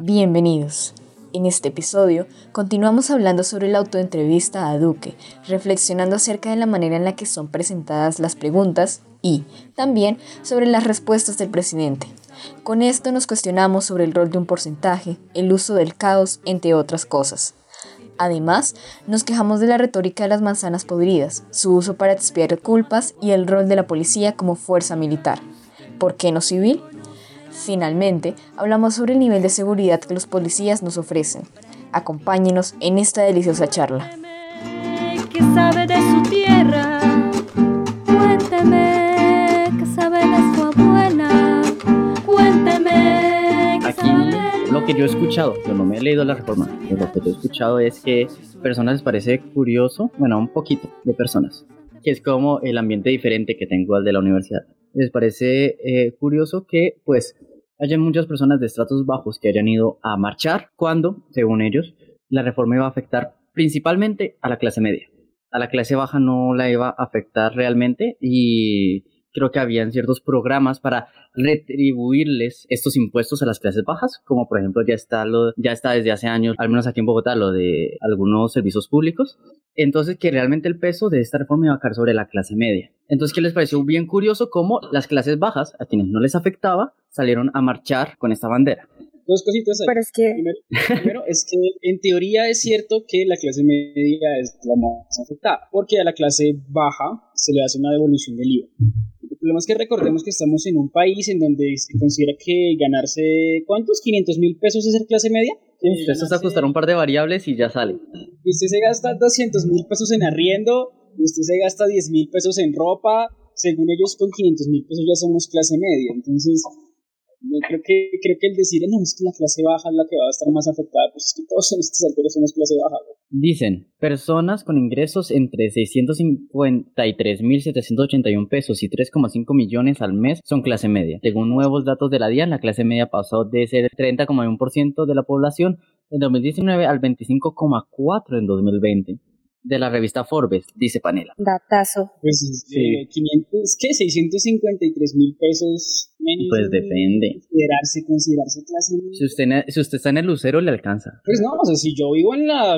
Bienvenidos. En este episodio continuamos hablando sobre la autoentrevista a Duque, reflexionando acerca de la manera en la que son presentadas las preguntas y también sobre las respuestas del presidente. Con esto nos cuestionamos sobre el rol de un porcentaje, el uso del caos, entre otras cosas. Además, nos quejamos de la retórica de las manzanas podridas, su uso para expiar culpas y el rol de la policía como fuerza militar. ¿Por qué no civil? Finalmente, hablamos sobre el nivel de seguridad que los policías nos ofrecen. Acompáñenos en esta deliciosa charla. ¿Qué sabe de su lo que yo he escuchado, yo no me he leído la reforma, pero lo que yo he escuchado es que personas les parece curioso, bueno, un poquito de personas, que es como el ambiente diferente que tengo al de la universidad. Les parece eh, curioso que pues haya muchas personas de estratos bajos que hayan ido a marchar cuando, según ellos, la reforma iba a afectar principalmente a la clase media. A la clase baja no la iba a afectar realmente y creo que habían ciertos programas para retribuirles estos impuestos a las clases bajas, como por ejemplo ya está lo, ya está desde hace años, al menos aquí en Bogotá, lo de algunos servicios públicos. Entonces que realmente el peso de esta reforma iba a caer sobre la clase media. Entonces que les pareció bien curioso cómo las clases bajas, a quienes no les afectaba, salieron a marchar con esta bandera. Dos cositas ahí. Pero es que Primero, primero es que en teoría es cierto que la clase media es la más afectada, porque a la clase baja se le hace una devolución del IVA. El problema es que recordemos que estamos en un país en donde se considera que ganarse, ¿cuántos? 500 mil pesos es ser clase media. Uf, esto es ajustar un par de variables y ya sale. Y usted se gasta 200 mil pesos en arriendo, usted se gasta 10 mil pesos en ropa, según ellos con 500 mil pesos ya somos clase media. Entonces, yo creo que, creo que el decir, no, es que la clase baja es la que va a estar más afectada, pues es que todos en estas alturas somos clase baja. Dicen, personas con ingresos entre 653.781 pesos y 3,5 millones al mes son clase media. Según nuevos datos de la DIAN, la clase media pasó de ser 30,1% de la población en 2019 al 25,4% en 2020. De la revista Forbes, dice Panela. datazo. Pues es Sí. que 500, ¿qué? 653 mil pesos menos. Pues depende. Considerarse, considerarse clase. Si usted, si usted está en el lucero, le alcanza. Pues no, o sea, si yo vivo en la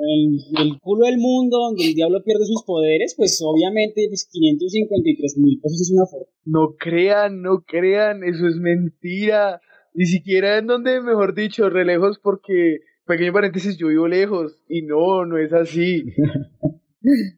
en el culo del mundo donde el diablo pierde sus poderes, pues obviamente pues 553 mil pesos es una fortuna. No crean, no crean, eso es mentira. Ni siquiera en donde, mejor dicho, re lejos, porque, pequeño paréntesis, yo vivo lejos. Y no, no es así.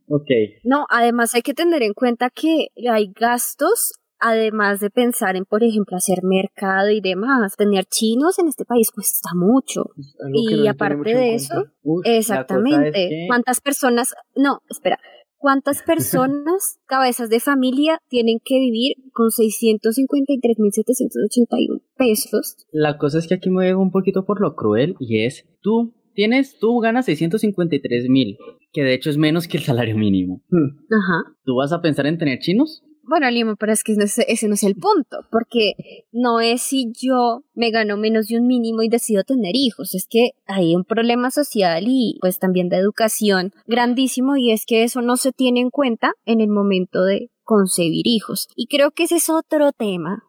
Ok. No, además hay que tener en cuenta que hay gastos, además de pensar en, por ejemplo, hacer mercado y demás. Tener chinos en este país cuesta mucho. Y no aparte de eso, Uf, Exactamente. es que- ¿Cuántas personas, no, espera, cuántas personas, cabezas de familia, tienen que vivir con 653.781 pesos? La cosa es que aquí me veo un poquito por lo cruel y es, tú tienes, tú ganas 653 mil, que de hecho es menos que el salario mínimo. Ajá. ¿Tú vas a pensar en tener chinos? Bueno, Limo, pero es que ese no es el punto, porque no es si yo me gano menos de un mínimo y decido tener hijos, es que hay un problema social y pues también de educación grandísimo y es que eso no se tiene en cuenta en el momento de concebir hijos. Y creo que ese es otro tema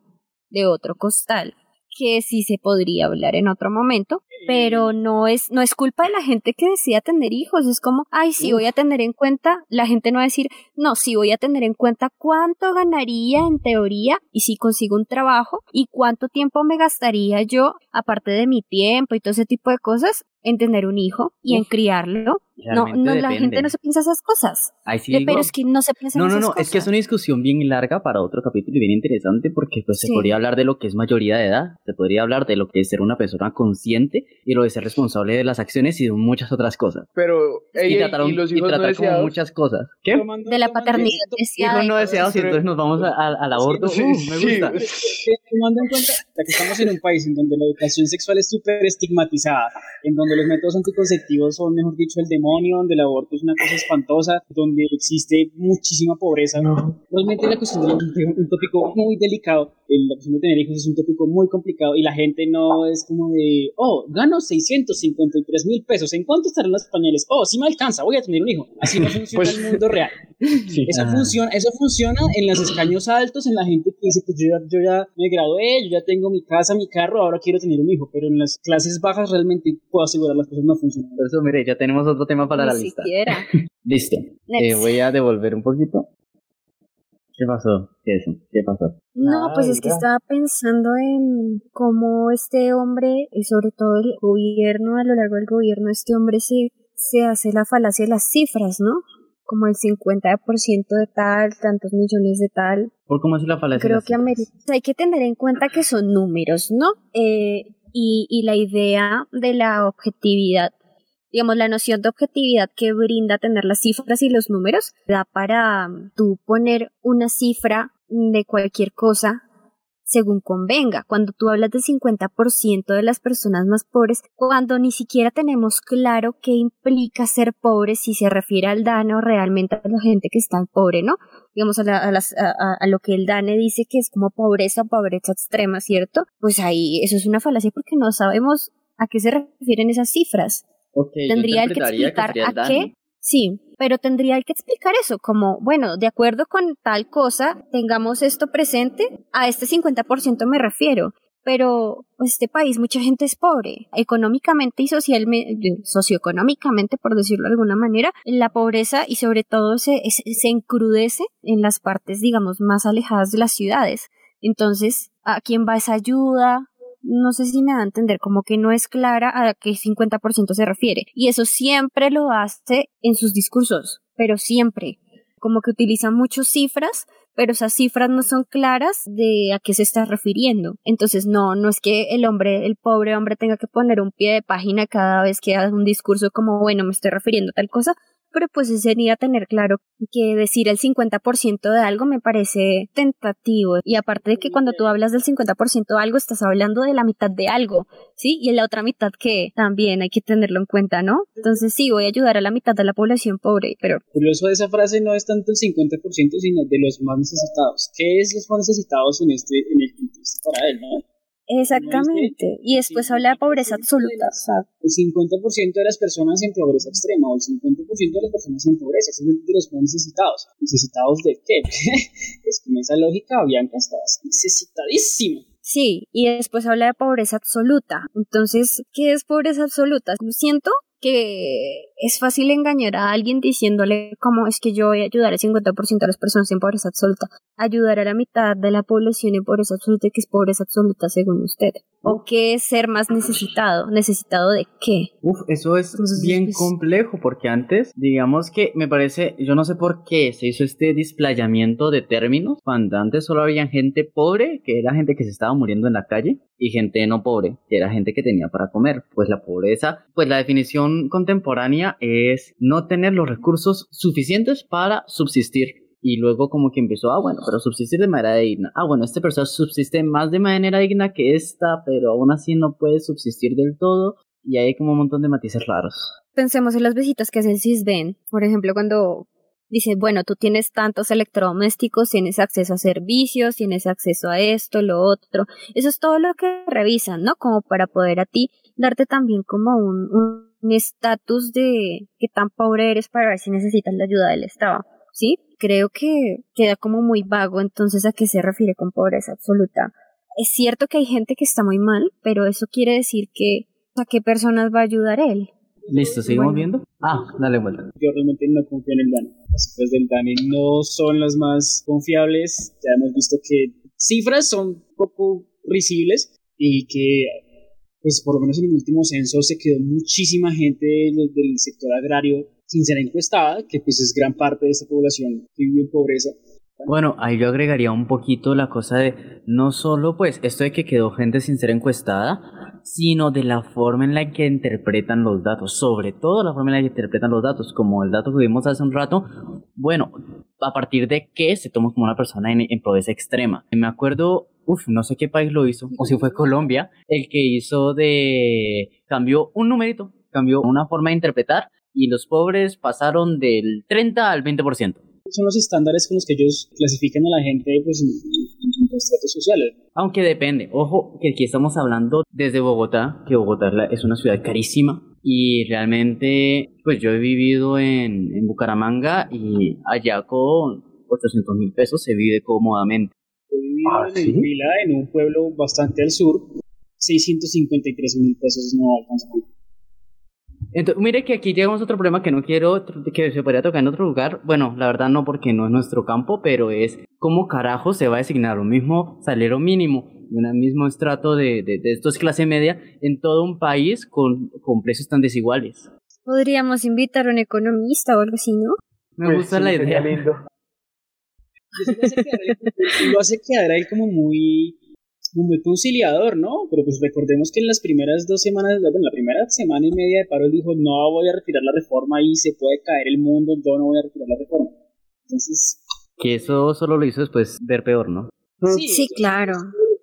de otro costal que sí se podría hablar en otro momento, pero no es, no es culpa de la gente que decida tener hijos, es como, ay, sí voy a tener en cuenta, la gente no va a decir, no, sí voy a tener en cuenta cuánto ganaría en teoría y si consigo un trabajo y cuánto tiempo me gastaría yo, aparte de mi tiempo y todo ese tipo de cosas, en tener un hijo y en criarlo. No, no, la gente no se piensa esas cosas. Ahí sí digo- pero es que no se piensa No, no, esas no, cosas. es que es una discusión bien larga para otro capítulo y bien interesante porque pues se podría hablar de lo que es mayoría de edad, se podría hablar de lo que es ser una persona consciente y lo de ser responsable de las acciones y de muchas otras cosas. Pero, ey, y ey, tratar, un- y los y hijos no tratar como deseados. muchas cosas. ¿Qué? Tomando- De la paternidad deseada. Hijos no y deseados y entonces nos vamos a- a- al aborto. Sí, Uh, me sí. gusta. que tomando en cuenta ya que estamos en un país en donde la educación sexual es súper estigmatizada, en donde los métodos anticonceptivos son, mejor dicho, el demonio, donde el aborto es una cosa espantosa, donde existe muchísima pobreza. Realmente la cuestión de un, un tópico muy delicado. La opción de tener hijos es un tópico muy complicado y la gente no es como de, oh, gano 653 mil pesos, ¿en cuánto estarán los pañales? Oh, sí me alcanza, voy a tener un hijo. Así no funciona Pues- el mundo real. Sí. Eso, Ah. funciona, eso funciona en los escaños altos, en la gente que dice, pues yo ya, yo ya me gradué, yo ya tengo mi casa, mi carro, ahora quiero tener un hijo, pero en las clases bajas realmente puedo asegurar las cosas no funcionan. Por eso, mire, ya tenemos otro tema para la Ni lista. siquiera. Listo. Eh, voy a devolver un poquito. ¿Qué pasó? ¿Qué es? ¿Qué pasó? No, Ah, pues es que estaba pensando en cómo este hombre, y sobre todo el gobierno, a lo largo del gobierno, este hombre se, se hace la falacia de las cifras, ¿no? Como el 50% de tal, tantos millones de tal. ¿Por cómo es la falacia? Creo de las que cifras? hay que tener en cuenta que son números, ¿no? Eh, y, y la idea de la objetividad, digamos, la noción de objetividad que brinda tener las cifras y los números, da para mm, tú poner una cifra de cualquier cosa según convenga. Cuando tú hablas del 50% de las personas más pobres, cuando ni siquiera tenemos claro qué implica ser pobre, si se refiere al DANE realmente a la gente que está pobre, ¿no? digamos, a, la- a las- a- a- lo que el DANE dice que es como pobreza o pobreza extrema, ¿cierto? Pues ahí eso es una falacia porque no sabemos a qué se refieren esas cifras. Ok, yo Tendría que explicar a qué. Sí, pero tendría que explicar eso, como, bueno, de acuerdo con tal cosa, tengamos esto presente, a este 50% me refiero, pero este país mucha gente es pobre, económicamente y socialmente, socioeconómicamente, por decirlo de alguna manera, la pobreza y sobre todo se, se, se encrudece en las partes, digamos, más alejadas de las ciudades. Entonces, ¿a quién va esa ayuda? No sé si me da a entender, como que no es clara a qué 50% se refiere. Y eso siempre lo hace en sus discursos, pero siempre. Como que utiliza muchas cifras, pero esas cifras no son claras de a qué se está refiriendo. Entonces, no, no es que el hombre, el pobre hombre tenga que poner un pie de página cada vez que haga un discurso como, bueno, me estoy refiriendo a tal cosa, pero pues sería tener claro que decir el 50% de algo me parece tentativo. Y aparte de que cuando tú hablas del 50% de algo, estás hablando de la mitad de algo, ¿sí? Y en la otra mitad que también hay que tenerlo en cuenta, ¿no? Entonces sí, voy a ayudar a la mitad de la población pobre, pero curioso de esa frase no es tanto el 50%, sino de los más necesitados. ¿Qué es los más necesitados en este en el contexto para él, no? Exactamente. Y después habla de pobreza absoluta. El 50% de las personas en pobreza extrema o el 50% de las personas en pobreza, es de los más necesitados. ¿Necesitados de qué? es que en esa lógica Bianca estás necesitadísima. Sí, y después habla de pobreza absoluta. Entonces, ¿qué es pobreza absoluta? Siento que es fácil engañar a alguien diciéndole cómo es que yo voy a ayudar al 50% de las personas en pobreza absoluta, ayudar a la mitad de la población en pobreza absoluta, que es pobreza absoluta según usted. ¿O qué es ser más necesitado? ¿Necesitado de qué? Uf, eso es Entonces, bien pues- complejo porque antes, digamos que me parece, yo no sé por qué se hizo este displayamiento de términos, cuando antes solo había gente pobre, que era gente que se estaba muriendo en la calle, y gente no pobre, que era gente que tenía para comer. Pues la pobreza, pues la definición contemporánea es no tener los recursos suficientes para subsistir. Y luego como que empezó, ah, bueno, pero subsistir de manera digna. Ah, bueno, esta persona subsiste más de manera digna que esta, pero aún así no puede subsistir del todo. Y hay como un montón de matices raros. Pensemos en las visitas que hace el CISBEN. Por ejemplo, cuando dice, bueno, tú tienes tantos electrodomésticos, tienes acceso a servicios, tienes acceso a esto, lo otro. Eso es todo lo que revisan, ¿no? Como para poder a ti darte también como un un estatus de qué tan pobre eres para ver si necesitas la ayuda del Estado. ¿Sí? Creo que queda como muy vago entonces a qué se refiere con pobreza absoluta. Es cierto que hay gente que está muy mal, pero eso quiere decir que a qué personas va a ayudar él. Listo, ¿seguimos Bueno. viendo? Ah, dale vuelta. Yo realmente no confío en el DANE. Las cifras del DANE no son las más confiables. Ya hemos visto que cifras son poco risibles y que, pues por lo menos en el último censo se quedó muchísima gente de los del sector agrario sin ser encuestada, que pues es gran parte de esa población que vive en pobreza. Bueno, ahí yo agregaría un poquito la cosa de no solo pues esto de que quedó gente sin ser encuestada, sino de la forma en la que interpretan los datos, sobre todo la forma en la que interpretan los datos, como el dato que vimos hace un rato, bueno, a partir de qué se toma como una persona en, en pobreza extrema. Me acuerdo, uff, no sé qué país lo hizo, o si fue Colombia, el que hizo de, cambió un numerito, cambió una forma de interpretar y los pobres pasaron del 30 al 20%. Son los estándares con los que ellos clasifican a la gente pues, en, distintos estratos sociales. Aunque depende, ojo que aquí estamos hablando desde Bogotá, que Bogotá es una ciudad carísima y realmente pues yo he vivido en, en Bucaramanga y allá con 800 mil pesos se vive cómodamente. He vivido ¿Ah, en sí? Vila, en un pueblo bastante al sur, 653 mil pesos no alcanzan. Entonces, mire que aquí llegamos a otro problema que no quiero que se podría tocar en otro lugar. Bueno, la verdad no porque no es nuestro campo, pero es cómo carajo se va a designar un mismo salario mínimo y un mismo estrato de, de, de estos clase media en todo un país con, con precios tan desiguales. Podríamos invitar a un economista o algo así, ¿no? Me Pues gusta sí, la sería idea. lindo. Eso lo hace quedar a él- lo hace quedar a él como muy, muy conciliador, ¿no? Pero pues recordemos que en las primeras dos semanas, bueno, en la primera semana y media de paro, él dijo, no voy a retirar la reforma y se puede caer el mundo, yo no voy a retirar la reforma. Entonces, Que eso solo lo hizo después ver peor, ¿no? sí, Sí, claro.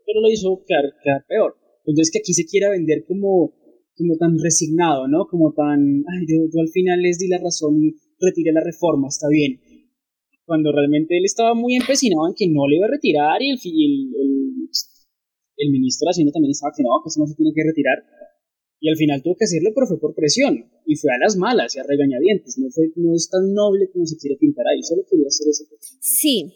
pero lo hizo quedar, quedar peor. Entonces que aquí se quiera vender como, como tan resignado, ¿no? Como tan, ay, yo, yo al final les di la razón y retiré la reforma, está bien. Cuando realmente él estaba muy empecinado en que no le iba a retirar y el, fi- el, el, el ministro de Hacienda también estaba que no, que eso no se tiene que retirar. Y al final tuvo que hacerlo, pero fue por presión. Y fue a las malas y a regañadientes. No, fue, no es tan noble como se quiere pintar ahí. Solo quería hacer eso. Sí,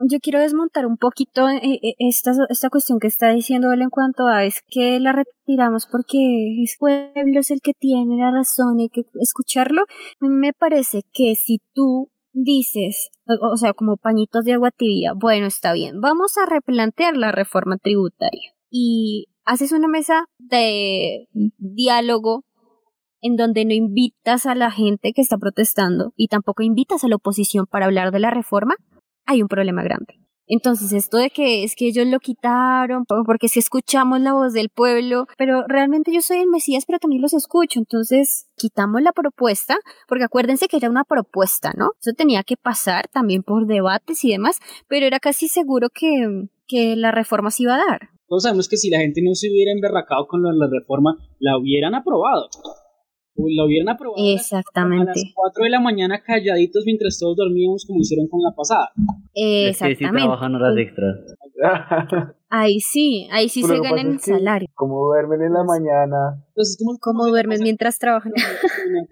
yo quiero desmontar un poquito eh, eh, esta, esta cuestión que está diciendo él en cuanto a es que la retiramos porque es pueblo es el que tiene la razón y hay que escucharlo. Me parece que si tú dices, o, sea, como pañitos de agua tibia, bueno, está bien, vamos a replantear la reforma tributaria y haces una mesa de diálogo en donde no invitas a la gente que está protestando y tampoco invitas a la oposición para hablar de la reforma, hay un problema grande. Entonces, esto de que es que ellos lo quitaron, po- porque si escuchamos la voz del pueblo, pero realmente yo soy el Mesías, pero también los escucho. Entonces, quitamos la propuesta, porque acuérdense que era una propuesta, ¿no? Eso tenía que pasar también por debates y demás, pero era casi seguro que, que la reforma se iba a dar. Todos sabemos que si la gente no se hubiera emberracado con la reforma, la hubieran aprobado. O La hubieran aprobado a las- a las Exactamente. 4 de la mañana calladitos mientras todos dormíamos como hicieron con la pasada. Es que sí Exactamente. trabajan horas extras. Ahí sí, ahí sí Pero se lo ganan el salario. Como duermen en la mañana. Entonces, ¿cómo, ¿Cómo duermen mientras trabajan?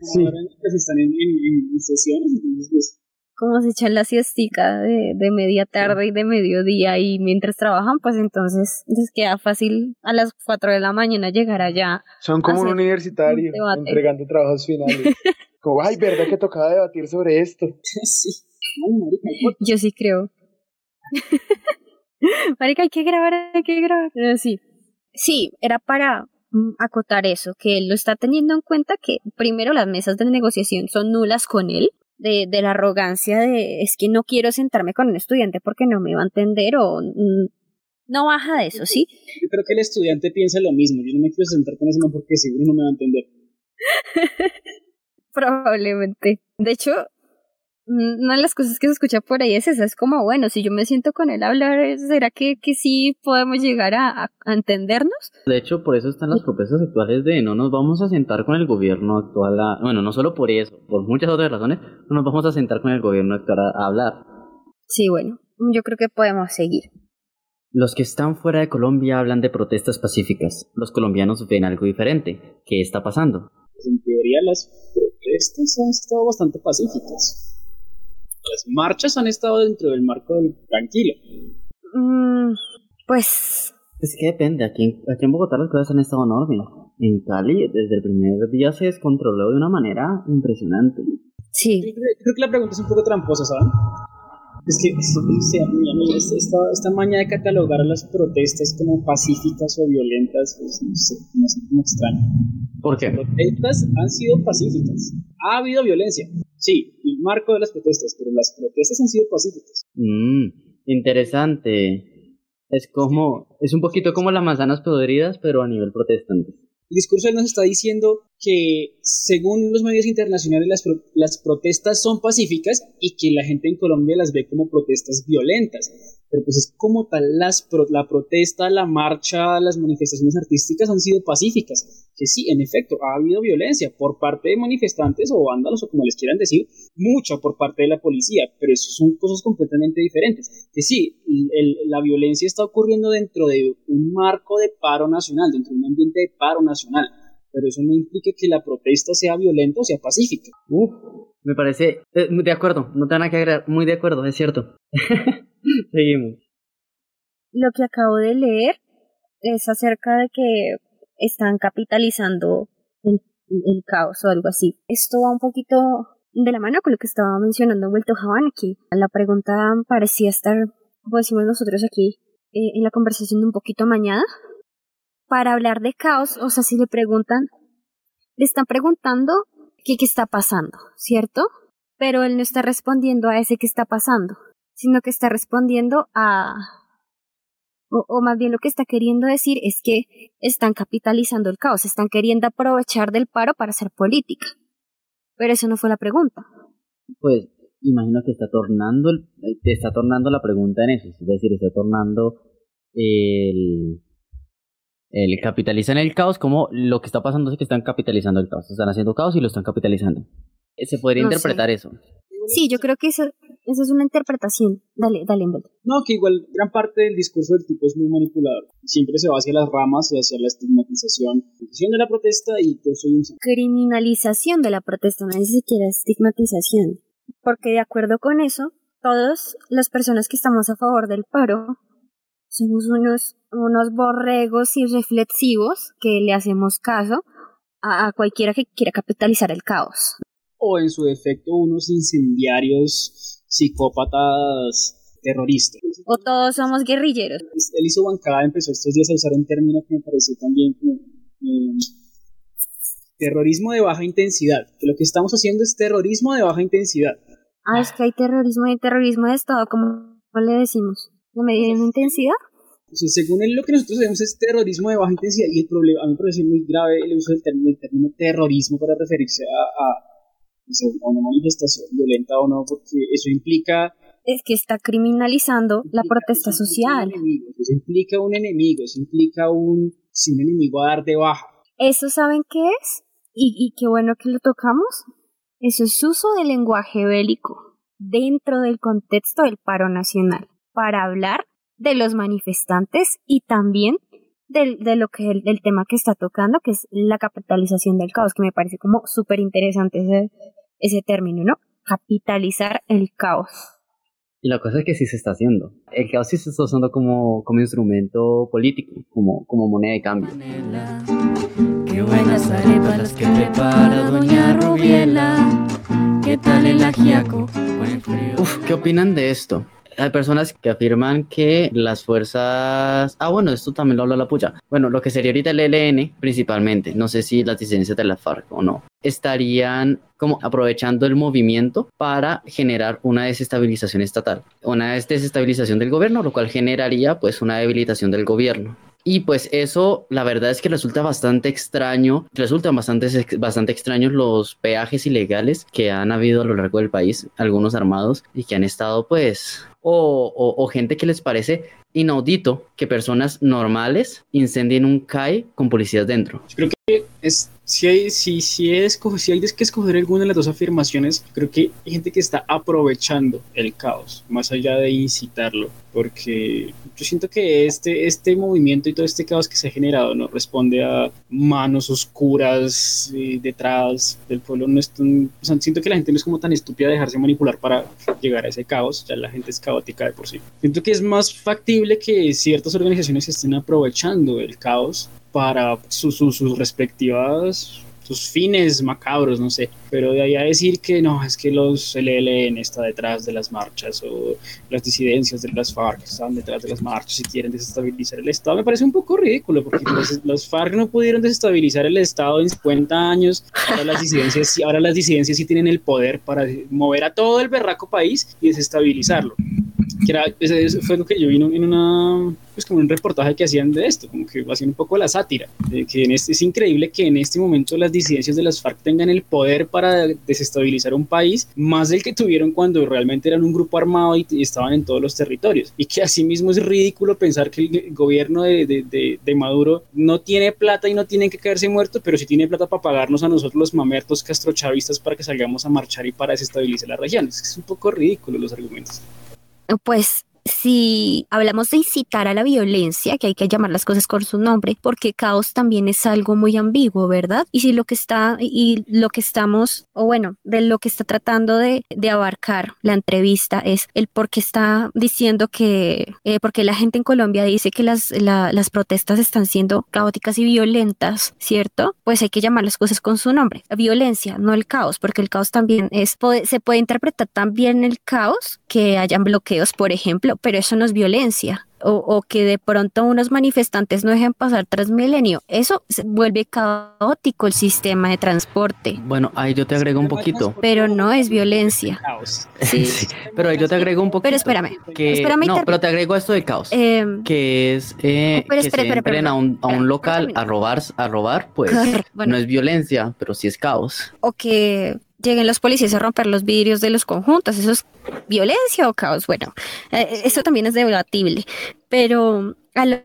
Sí. Pues están en- en- en sesiones, entonces pues, como se echan la siestica de, de media tarde y de mediodía y mientras trabajan, pues entonces les queda fácil a las 4 de la mañana llegar allá. Son como un universitario un entregando trabajos finales. Como, ay, ¿verdad que tocaba debatir sobre esto? sí. Ay, marica, ¿por Yo sí creo. Marica, hay que grabar, hay que grabar. Pero sí. Sí, era para mm, acotar eso, que él lo está teniendo en cuenta que primero las mesas de negociación son nulas con él, de, de la arrogancia de es que no quiero sentarme con un estudiante porque no me va a entender o mm, no baja de eso, ¿sí? Yo creo que el estudiante piensa lo mismo. Yo no me quiero sentar con ese man porque seguro no me va a entender. Probablemente. De hecho, una de las cosas que se escucha por ahí es esa, es como, bueno, si yo me siento con él a hablar, ¿será que, que sí podemos llegar a, a- entendernos? De hecho, por eso están las propuestas actuales de no nos vamos a sentar con el gobierno actual. a- bueno, no solo por eso, por muchas otras razones, no nos vamos a sentar con el gobierno actual a, a hablar. Sí, bueno, yo creo que podemos seguir. Los que están fuera de Colombia hablan de protestas pacíficas. Los colombianos ven algo diferente. ¿Qué está pasando? Pues en teoría las protestas han estado bastante pacíficas. Las marchas han estado dentro del marco del tranquilo. Mm, pues, Es que depende. Aquí en, aquí en Bogotá las cosas han estado enormes. En Cali, desde el primer día se descontroló de una manera impresionante. sí, Yo creo, creo que la pregunta es un poco tramposa, ¿saben? Es que es- es- a mí- a mí esta, esta- maña de catalogar a las protestas como pacíficas o violentas, pues no sé, me hace como extraño. ¿Por qué? Las protestas han sido pacíficas. Ha habido violencia, sí, el marco de las protestas, pero las protestas han sido pacíficas. Mm, interesante. Es como, es un poquito como las manzanas podridas, pero a nivel protestante. El discurso él nos está diciendo, que según los medios internacionales las, pro- las protestas son pacíficas y que la gente en Colombia las ve como protestas violentas. Pero pues es como tal, las pro- la protesta, la marcha, las manifestaciones artísticas han sido pacíficas. Que sí, en efecto, ha habido violencia por parte de manifestantes o vándalos o como les quieran decir, mucha por parte de la policía, pero eso son cosas completamente diferentes. Que sí, el- la violencia está ocurriendo dentro de un marco de paro nacional, dentro de un ambiente de paro nacional, pero eso no implica que la protesta sea violenta o sea pacífica. Uf, me parece. eh, de acuerdo, no te van a que agregar. Muy de acuerdo, es cierto. Seguimos. Lo que acabo de leer es acerca de que están capitalizando el, caos o algo así. Esto va un poquito de la mano con lo que estaba mencionando Vuelto Javan aquí. La pregunta parecía estar, como decimos nosotros aquí, eh, en la conversación de un poquito amañada. Para hablar de caos, o sea, si le preguntan, le están preguntando qué, qué está pasando, ¿cierto? Pero él no está respondiendo a ese que está pasando, sino que está respondiendo a, o, o más bien lo que está queriendo decir es que están capitalizando el caos, están queriendo aprovechar del paro para hacer política. Pero eso no fue la pregunta. Pues imagino que está tornando, el, eh, está tornando la pregunta en eso, es decir, está tornando el, el capitalizan el caos como lo que está pasando es que están capitalizando el caos, están haciendo caos y lo están capitalizando. Eh, Se podría No sé. interpretar eso. Sí, yo creo que eso, eso es una interpretación. Dale, dale, Humberto. No, que igual gran parte del discurso del tipo es muy manipulador. Siempre se va hacia las ramas y hacia la estigmatización de la protesta y yo soy un. Criminalización de la protesta, no es ni siquiera estigmatización. Porque de acuerdo con eso, todas las personas que estamos a favor del paro somos unos, unos borregos irreflexivos que le hacemos caso a, a cualquiera que quiera capitalizar el caos. O en su defecto unos incendiarios psicópatas terroristas. O todos somos guerrilleros. Él hizo bancada, empezó estos días a usar un término que me pareció también como eh, terrorismo de baja intensidad. Que lo que estamos haciendo es terrorismo de baja intensidad. Ah, es que hay terrorismo y terrorismo de Estado, como le decimos, de mediana intensidad. Según él, lo que nosotros hacemos es terrorismo de baja intensidad y el problema, a mí me parece muy grave el uso del término, del término terrorismo para referirse a, a una manifestación violenta o no, porque eso implica Es que está criminalizando la implica- protesta eso social. enemigo, Eso implica un enemigo, eso implica un, sí, un enemigo a dar de baja. ¿Eso saben qué es? Y, y qué bueno que lo tocamos. Eso es uso del lenguaje bélico dentro del contexto del paro nacional para hablar de los manifestantes y también del, de lo que el, del tema que está tocando, que es la capitalización del caos, que me parece como súper interesante ese, ese término, ¿no? Capitalizar el caos. Y la cosa es que sí se está haciendo. El caos sí se está usando como, como instrumento político, como, como moneda de cambio. Qué buenas arepas las que prepara Doña Rubiela. ¿Qué tal el ajiaco con el frío? Uf, ¿qué opinan de esto? Hay personas que afirman que las fuerzas... Ah, bueno, esto también lo habla la puya. Bueno, lo que sería ahorita el ELN, principalmente, no sé si las disidencias de la FARC o no, estarían como aprovechando el movimiento para generar una desestabilización estatal. Una des- desestabilización del gobierno, lo cual generaría pues una debilitación del gobierno. Y pues eso, la verdad es que resulta bastante extraño, resultan bastante, bastante extraños los peajes ilegales que han habido a lo largo del país, algunos armados, y que han estado pues, o, gente que les parece inaudito que personas normales incendien un CAI con policías dentro. Creo que es, si, hay, si, si, es, si hay que escoger alguna de las dos afirmaciones, creo que hay gente que está aprovechando el caos, más allá de incitarlo, porque yo siento que este, este movimiento y todo este caos que se ha generado no responde a manos oscuras eh, detrás del pueblo. No es tan- siento que la gente no es como tan estúpida de dejarse manipular para llegar a ese caos, ya la gente es caótica de por sí. Siento que es más factible que ciertas organizaciones estén aprovechando el caos para sus, sus, sus respectivas sus fines macabros, no sé, pero de ahí a decir que no, es que los el ELN está detrás de las marchas o las disidencias de las FARC están detrás de las marchas y quieren desestabilizar el Estado, me parece un poco ridículo porque los, los FARC no pudieron desestabilizar el Estado en 50 años, ahora las disidencias, ahora las disidencias sí tienen el poder para mover a todo el berraco país y desestabilizarlo. Que era, ese, ese fue lo que yo vi en una, pues como un reportaje que hacían de esto, como que hacían un poco la sátira, de que en este, es increíble que en este momento las disidencias de las FARC tengan el poder para desestabilizar un país más del que tuvieron cuando realmente eran un grupo armado y, y estaban en todos los territorios, y que asimismo es ridículo pensar que el gobierno de, de, de, de Maduro no tiene plata y no tienen que caerse muertos, pero sí tiene plata para pagarnos a nosotros los mamertos castrochavistas para que salgamos a marchar y para desestabilizar la región. Es, es un poco ridículo los argumentos. Pues si hablamos de incitar a la violencia, que hay que llamar las cosas con su nombre, porque caos también es algo muy ambiguo, ¿verdad? Y si lo que está y lo que estamos, o bueno, de lo que está tratando de, abarcar la entrevista es el por qué está diciendo que, eh, porque la gente en Colombia dice que las, la, las protestas están siendo caóticas y violentas, ¿cierto? Pues hay que llamar las cosas con su nombre. Violencia, no el caos, porque el caos también es, se puede interpretar también el caos, que hayan bloqueos, por ejemplo, pero eso no es violencia. O, o, que de pronto unos manifestantes no dejen pasar Transmilenio. Eso se vuelve caótico el sistema de transporte. Bueno, ahí yo te agrego un poquito. Pero no es violencia. Sí. sí. Pero ahí yo te agrego un poquito. Pero espérame. Que, espérame no, pero te agrego esto de caos. Eh, que es eh, pero que se espera, entren espera, a un, a un local a robar, a robar, pues Bueno. no es violencia, pero sí es caos. o que lleguen los policías a romper los vidrios de los conjuntos. ¿Eso es violencia o caos? Bueno, eh, eso también es debatible. Pero a lo que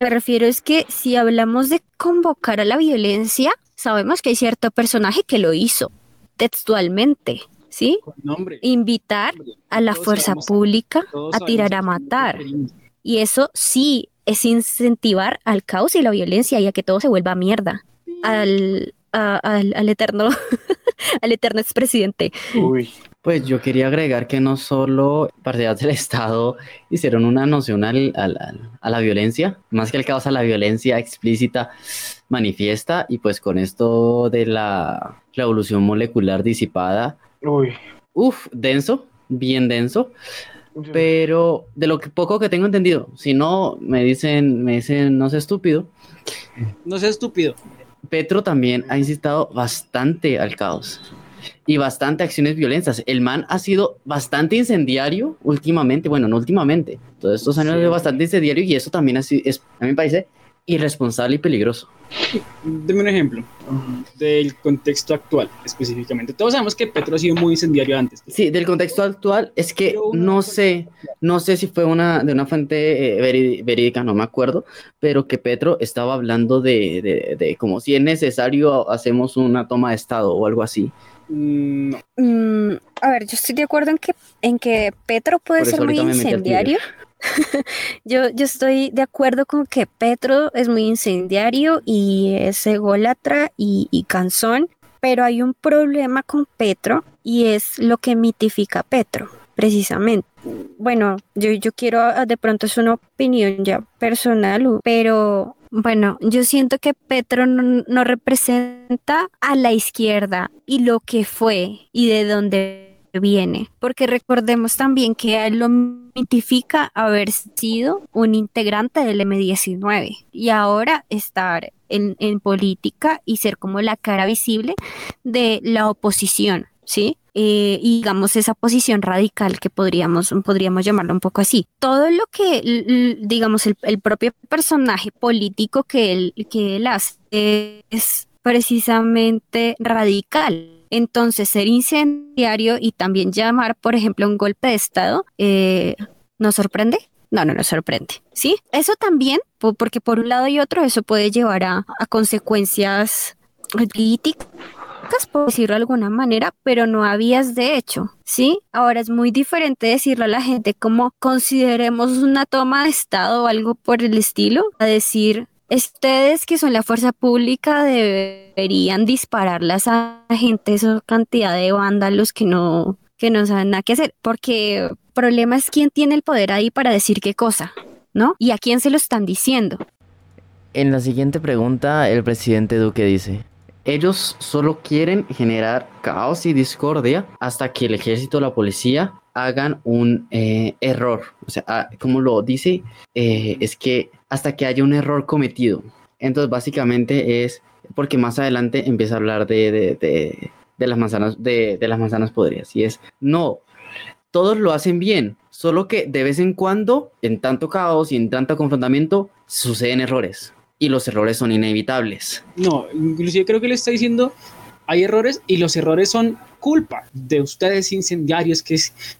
me refiero es que si hablamos de convocar a la violencia, sabemos que hay cierto personaje que lo hizo textualmente, ¿sí? Nombre. Invitar a la fuerza sabemos- pública a tirar a matar. Y eso sí es incentivar al caos y la violencia y a que todo se vuelva mierda. Al, a- al, al eterno, al eterno expresidente. Uy. Pues yo quería agregar que no solo partidas del Estado hicieron una noción al- al- al- a la violencia, más que el caos a la violencia explícita manifiesta, y pues con esto de la revolución molecular disipada, Uy. uff, denso, bien denso, pero de lo que poco que tengo entendido, si no me dicen, me dicen, no sé estúpido, No sea estúpido. Petro también ha incitado bastante al caos y bastante acciones violentas. El man ha sido bastante incendiario últimamente, bueno, no últimamente, todos estos años Sí. ha sido bastante incendiario y eso también ha sido- es, a mí me parece irresponsable y peligroso. Deme un ejemplo del contexto actual específicamente. Todos sabemos que Petro ha sido muy incendiario antes. Sí, del contexto actual es que no sé, no sé si fue una de una fuente eh, verídica, no me acuerdo, pero que Petro estaba hablando de, de, de como si es necesario hacemos una toma de estado o algo así. Mm, no. Mm, a ver, yo estoy de acuerdo en que, en que Petro puede ser muy incendiario. yo, yo estoy de acuerdo con que Petro es muy incendiario y es ególatra y, y cansón, pero hay un problema con Petro y es lo que mitifica Petro, precisamente. Bueno, yo, yo quiero, ah, de pronto es una opinión ya personal, pero bueno, yo siento que Petro no, no representa a la izquierda y lo que fue y de dónde viene, porque recordemos también que él lo mitifica haber sido un integrante del M19 y ahora estar en, en política y ser como la cara visible de la oposición, ¿sí? Eh, y digamos esa posición radical que podríamos, podríamos llamarlo un poco así. Todo lo que, digamos, el, el propio personaje político que él, que él hace es precisamente radical. Entonces, ser incendiario y también llamar, por ejemplo, un golpe de Estado, eh, ¿nos sorprende? No, no nos sorprende, ¿sí? Eso también, po- porque por un lado y otro, eso puede llevar a, consecuencias políticas, por decirlo de alguna manera, pero no habías de hecho, ¿sí? Ahora es muy diferente decirle a la gente como consideremos una toma de Estado o algo por el estilo, a decir, ustedes que son la fuerza pública deberían dispararlas a la gente, esa cantidad de vándalos que no, que no saben nada que hacer, porque el problema es quién tiene el poder ahí para decir qué cosa, ¿no? Y a quién se lo están diciendo. En la siguiente pregunta, el presidente Duque dice, ellos solo quieren generar caos y discordia hasta que el ejército o la policía hagan un eh, error. O sea, ah, como lo dice, eh, es que hasta que haya un error cometido. Entonces, básicamente es porque más adelante empieza a hablar de, de, de- las manzanas, de, las manzanas podridas. Y es, no, todos lo hacen bien, solo que de vez en cuando, en tanto caos y en tanto confrontamiento, suceden errores. Y los errores son inevitables. No, inclusive creo que le está diciendo, hay errores y los errores son culpa de ustedes incendiarios que,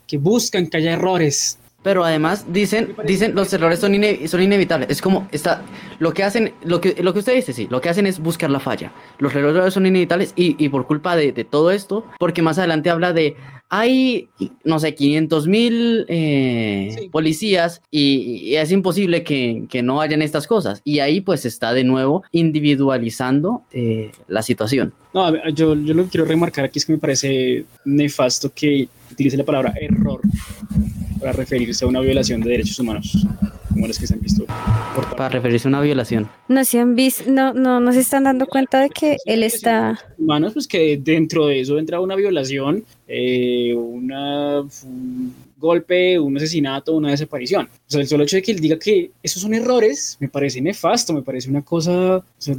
que buscan que haya errores. Pero además dicen, dicen los errores son, ine- son inevitables. Es como está, lo que hacen, lo que, lo que usted dice, sí, lo que hacen es buscar la falla. Los errores son inevitables y, y por culpa de, de todo esto, porque más adelante habla de hay, no sé, 500 mil eh, Sí. policías y, y es imposible que, que no hayan estas cosas. Y ahí pues está de nuevo individualizando eh, la situación. No, yo, yo lo que quiero remarcar aquí es que me parece nefasto que utilice la palabra error para referirse a una violación de derechos humanos, como las que se han visto por Para referirse a una violación. No se han visto, no, no, no se están dando cuenta de que él está. humanos, pues que dentro de eso entra una violación, eh, una, un golpe, un asesinato, una desaparición. O sea, el solo hecho de que él diga que esos son errores me parece nefasto, me parece una cosa... o sea,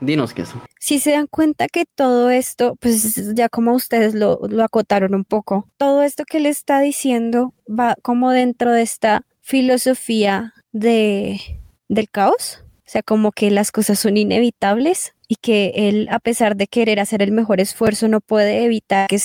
Dinos que eso. Si se dan cuenta que todo esto, pues ya como ustedes lo, lo acotaron un poco, todo esto que le está diciendo va como dentro de esta filosofía de, del caos. O sea, como que las cosas son inevitables y que él, a pesar de querer hacer el mejor esfuerzo, no puede evitar que,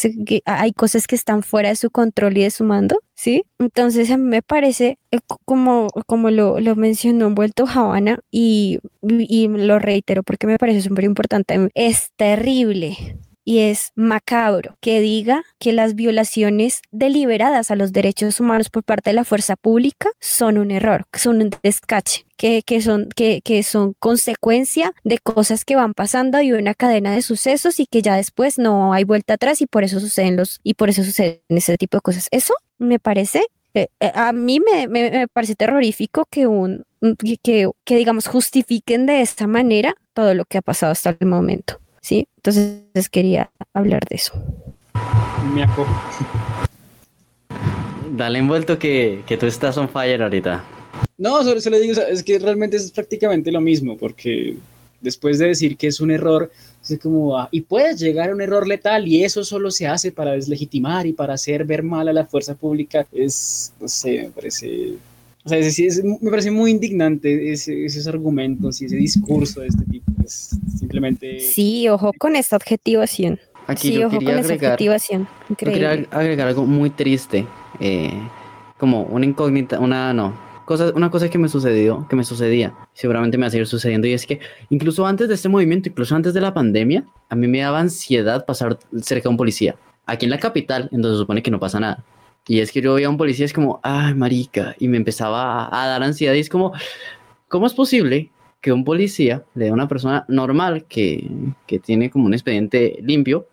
hay cosas que están fuera de su control y de su mando, ¿sí? Entonces a mí me parece, eh, co- como, como lo, lo mencionó Envuelto Habana, y, y lo reitero porque me parece súper importante, es terrible y es macabro que diga que las violaciones deliberadas a los derechos humanos por parte de la fuerza pública son un error, son un descache, que, que, son, que, que son consecuencia de cosas que van pasando y una cadena de sucesos y que ya después no hay vuelta atrás y por eso suceden los y por eso suceden ese tipo de cosas. Eso me parece eh, eh, a mí me, me- parece terrorífico que un que- que, digamos justifiquen de esta manera todo lo que ha pasado hasta el momento. ¿Sí? Entonces quería hablar de eso. me acojo. Dale envuelto que, que tú estás on fire ahorita. No, solo, solo digo, o sea, es que realmente es prácticamente lo mismo, porque después de decir que es un error, es como, ah, y puedes llegar a un error letal y eso solo se hace para deslegitimar y para hacer ver mal a la fuerza pública, es, no sé, me parece, o sea, es, es- me parece muy indignante ese- esos argumentos y ese discurso de este tipo, es simplemente... Sí, ojo con esta objetivación. Aquí sí, yo ojo quería con esta agregar, yo quería Increíble. agregar algo muy triste, eh, como una incógnita, una no, cosa, una cosa que me sucedió, que me sucedía, seguramente me va a seguir sucediendo y es que incluso antes de este movimiento, incluso antes de la pandemia, a mí me daba ansiedad pasar cerca de un policía. Aquí en la capital, en donde se supone que no pasa nada. Y es que yo veía a un policía, es como, ay, marica, y me empezaba a, a dar ansiedad y es como, ¿cómo es posible que un policía le dé a una persona normal que, que tiene como un expediente limpio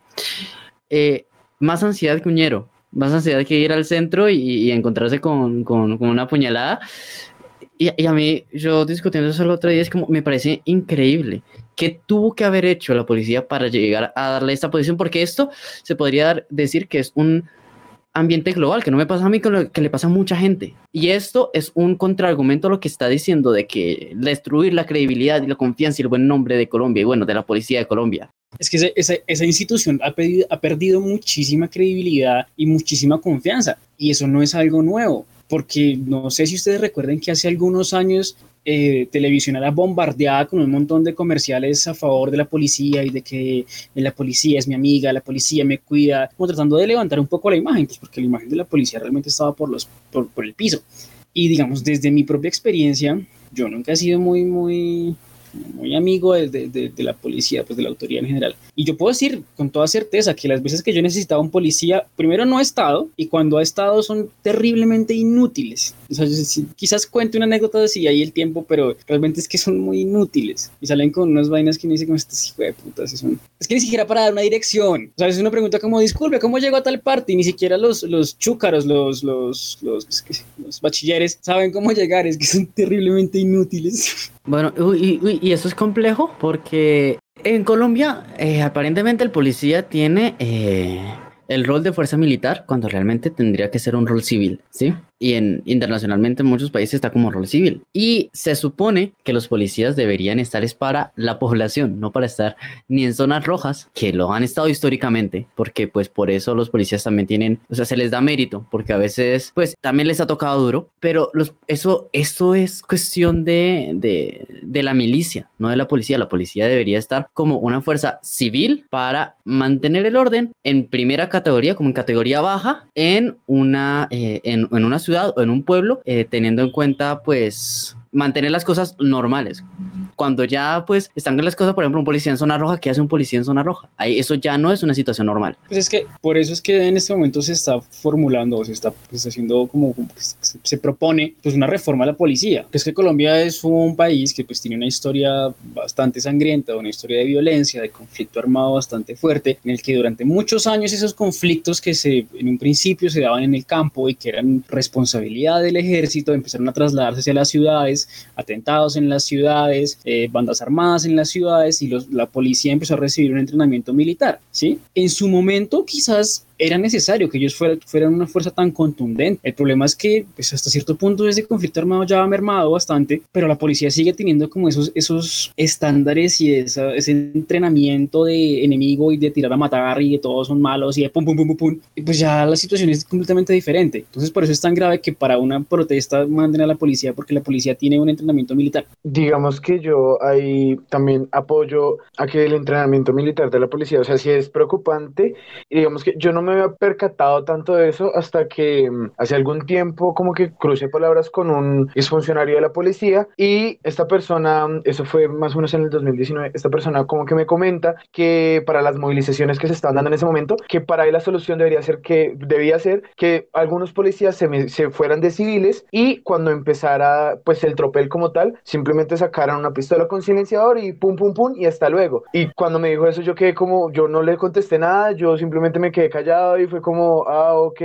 eh, más ansiedad que un ñero, más ansiedad que ir al centro y, y encontrarse con, con- con una puñalada. Y, y a mí, yo discutiendo eso el otro día, es como, me parece increíble. ¿Qué tuvo que haber hecho la policía para llegar a darle esta posición? Porque esto se podría dar- decir que es un ambiente global, que no me pasa a mí, que, le pasa a mucha gente. Y esto es un contraargumento a lo que está diciendo de que destruir la credibilidad y la confianza y el buen nombre de Colombia y bueno, de la policía de Colombia. Es que esa, esa institución ha, pedido- ha perdido muchísima credibilidad y muchísima confianza. Y eso no es algo nuevo, porque no sé si ustedes recuerden que hace algunos años eh, Televisión era bombardeada con un montón de comerciales a favor de la policía y de que la policía es mi amiga, la policía me cuida, como tratando de levantar un poco la imagen, pues porque la imagen de la policía realmente estaba por, los, por el piso. Y digamos, desde mi propia experiencia, yo nunca he sido muy, muy, muy amigo de, de- de- la policía, pues de la autoridad en general. Y yo puedo decir con toda certeza que las veces que yo necesitaba un policía, primero no ha estado, y cuando ha estado son terriblemente inútiles. O sea, sí- quizás cuente una anécdota de si hay el tiempo, pero realmente es que son muy inútiles. Y salen con unas vainas que uno dice como estas hijo de putas. Es que ni siquiera para dar una dirección. O sea, es una pregunta como, disculpe, ¿cómo llegó a tal parte? Y ni siquiera los, los chúcaros, los, los, los bachilleres saben cómo llegar. Es que son terriblemente inútiles. Bueno, uy, uy, y eso es complejo porque en Colombia eh, aparentemente el policía tiene eh, el rol de fuerza militar cuando realmente tendría que ser un rol civil, ¿sí? Y en, internacionalmente en muchos países está como rol civil. Y se supone que los policías deberían estar es para la población, no para estar ni en zonas rojas, que lo han estado históricamente, porque pues por eso los policías también tienen, o sea, se les da mérito, porque a veces pues también les ha tocado duro, pero los, eso, esto es cuestión de, de, de la milicia, no de la policía. La policía debería estar como una fuerza civil para mantener el orden en primera categoría, como en categoría baja, en una, eh, en, en, una ciudad o en un pueblo, eh, teniendo en cuenta pues mantener las cosas normales. Cuando ya pues están las cosas, por ejemplo, un policía en zona roja, ¿qué hace un policía en zona roja? Ahí eso ya no es una situación normal. Pues es que por eso es que en este momento se está formulando, o se está pues, haciendo como, como se, se, propone pues una reforma a la policía. Que es que Colombia es un país que pues tiene una historia bastante sangrienta, una historia de violencia, de conflicto armado bastante fuerte, en el que durante muchos años esos conflictos que se en un principio se daban en el campo y que eran responsabilidad del ejército empezaron a trasladarse hacia las ciudades atentados en las ciudades, eh, bandas armadas en las ciudades y la policía empezó a recibir un entrenamiento militar, ¿sí? En su momento quizás era necesario que ellos fueran, fueran una fuerza tan contundente. El problema es que, pues hasta cierto punto, ese conflicto armado ya ha mermado bastante, pero la policía sigue teniendo como esos, esos estándares y esa, ese entrenamiento de enemigo y de tirar a matar y de todos son malos y de pum, pum, pum, pum, pum. Pues ya la situación es completamente diferente. Entonces, por eso es tan grave que para una protesta manden a la policía, porque la policía tiene un entrenamiento militar. Digamos que yo ahí también apoyo a que el entrenamiento militar de la policía, o sea, sí es preocupante digamos que yo no me había percatado tanto de eso hasta que hace algún tiempo como que crucé palabras con un exfuncionario de la policía y esta persona, eso fue más o menos en el 2019, esta persona como que me comenta que para las movilizaciones que se estaban dando en ese momento, que para él la solución debería ser que debía ser que algunos policías se, se fueran de civiles y cuando empezara pues el tropel como tal, simplemente sacaran una pistola con silenciador y pum pum pum y hasta luego. Y cuando me dijo eso yo quedé como, yo no le contesté nada, yo simplemente me quedé callado y fue como, ah, ok,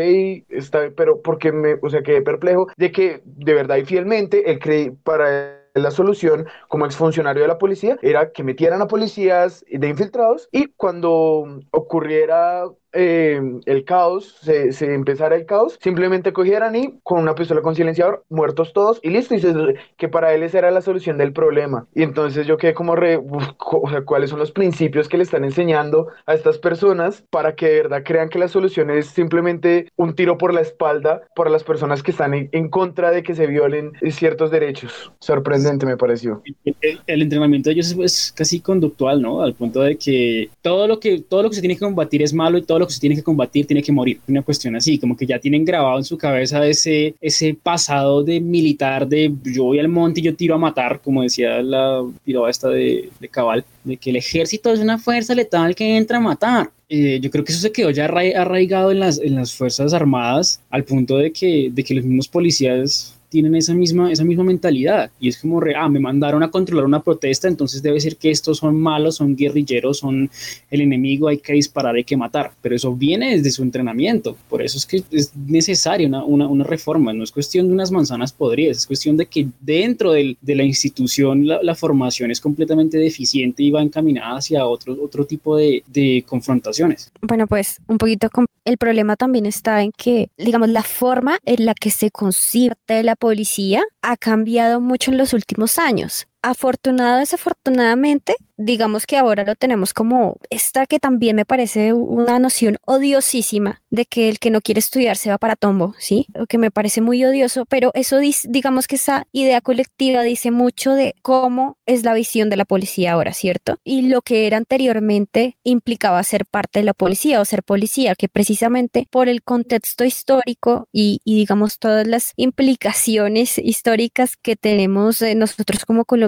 está, pero porque me, o sea, quedé perplejo de que de verdad y fielmente él creí para la solución como exfuncionario de la policía era que metieran a policías de infiltrados y cuando ocurriera eh, el caos, se, se, empezara el caos, simplemente cogieran y con una pistola con silenciador, muertos todos y listo, y se, que para él esa era la solución del problema. Y entonces yo quedé como re, uf, o sea, cuáles son los principios que le están enseñando a estas personas para que de verdad crean que la solución es simplemente un tiro por la espalda para las personas que están en, en contra de que se violen ciertos derechos. Sorprendente me pareció. El, el, entrenamiento de ellos es, es, casi conductual, ¿no? Al punto de que todo lo que todo lo que se tiene que combatir es malo y todo lo que tiene que combatir tiene que morir. Una cuestión así, como que ya tienen grabado en su cabeza ese, ese pasado de militar de yo voy al monte y yo tiro a matar, como decía la piroba esta de, de Cabal, de que el ejército es una fuerza letal que entra a matar. Eh, yo creo que eso se quedó ya arraigado en las, en las Fuerzas Armadas al punto de que, de que los mismos policías tienen esa misma, esa misma mentalidad. Y es como, re, ah, me mandaron a controlar una protesta, entonces debe ser que estos son malos, son guerrilleros, son el enemigo, hay que disparar, hay que matar, pero eso viene desde su entrenamiento, por eso es que es necesaria una, una, una reforma, no es cuestión de unas manzanas podridas, es cuestión de que dentro del, de la institución la, la, formación es completamente deficiente y va encaminada hacia otro, otro tipo de, de confrontaciones. Bueno, pues un poquito el problema también está en que, digamos, la forma en la que se concibe la policía ha cambiado mucho en los últimos años. Afortunado, desafortunadamente, digamos que ahora lo tenemos como esta que también me parece una noción odiosísima de que el que no quiere estudiar se va para tombo, ¿sí? Lo que me parece muy odioso, pero eso digamos que esa idea colectiva dice mucho de cómo es la visión de la policía ahora, ¿cierto? Y lo que era anteriormente implicaba ser parte de la policía o ser policía, que precisamente por el contexto histórico y, y digamos todas las implicaciones históricas que tenemos eh, nosotros como colombianos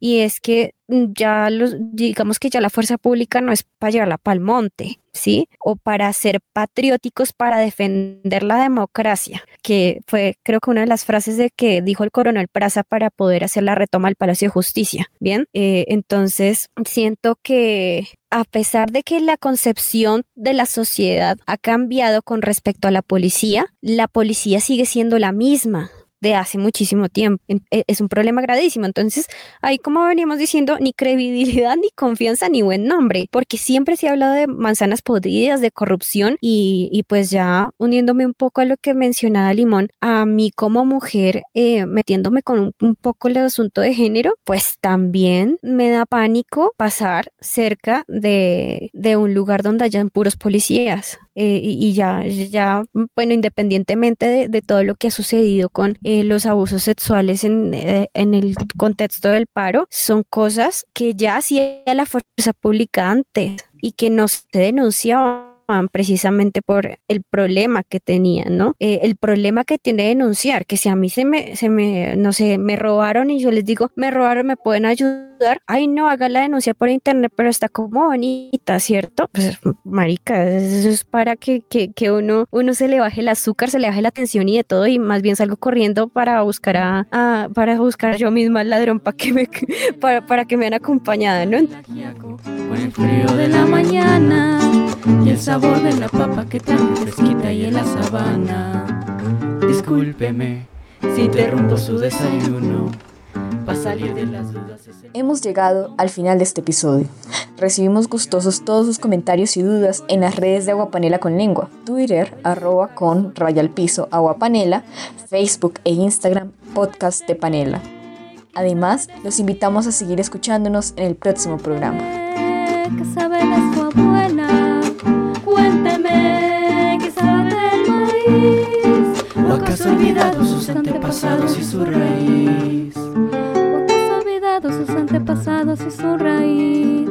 y es que ya los, digamos que ya la fuerza pública no es para llevarla para el monte, ¿sí? O para ser patrióticos para defender la democracia, que fue creo que una de las frases de que dijo el coronel Praza para poder hacer la retoma al Palacio de Justicia, ¿bien? Eh, entonces, siento que a pesar de que la concepción de la sociedad ha cambiado con respecto a la policía, la policía sigue siendo la misma de hace muchísimo tiempo. E, es un problema gravísimo. Entonces, ahí como veníamos diciendo, ni credibilidad, ni confianza, ni buen nombre, porque siempre se ha hablado de manzanas podridas, de corrupción y, pues ya uniéndome un poco a lo que mencionaba Limón, a mí como mujer, eh, metiéndome con un, poco el asunto de género, pues también me da pánico pasar cerca de, de un lugar donde hayan puros policías. Eh, y, ya, ya, bueno, independientemente de, todo lo que ha sucedido con los abusos sexuales en, eh, en, el contexto del paro, son cosas que ya hacía la fuerza pública antes y que no se denunciaban precisamente por el problema que tenían, ¿no? Eh, el problema que tiene denunciar, que si a mí se me, se me, no sé, me robaron y yo les digo, me robaron, me pueden ayudar, ay no, haga la denuncia por internet, pero está como bonita, ¿cierto? Pues marica, eso es para que, que, que uno, uno se le baje el azúcar, se le baje la tensión y de todo y más bien salgo corriendo para buscar a, para buscar yo misma al ladrón para que me, para, para que me den acompañada, ¿no? El frío de la mañana y el sabor de la papa que tan fresquita y en la sabana. Discúlpeme si interrumpo su desayuno. Para salir de las dudas. Hemos llegado al final de este episodio. Recibimos gustosos todos sus comentarios y dudas en las redes de Aguapanela con Lengua, Twitter, arroba con raya al piso Aguapanela, Facebook e Instagram, podcast de Panela. Además, los invitamos a seguir escuchándonos en el próximo programa. ¿Qué sabe la su abuela? Cuénteme qué sabe del maíz. ¿O acaso olvidado sus antepasados y su raíz? ¿O acaso olvidado sus antepasados y su raíz?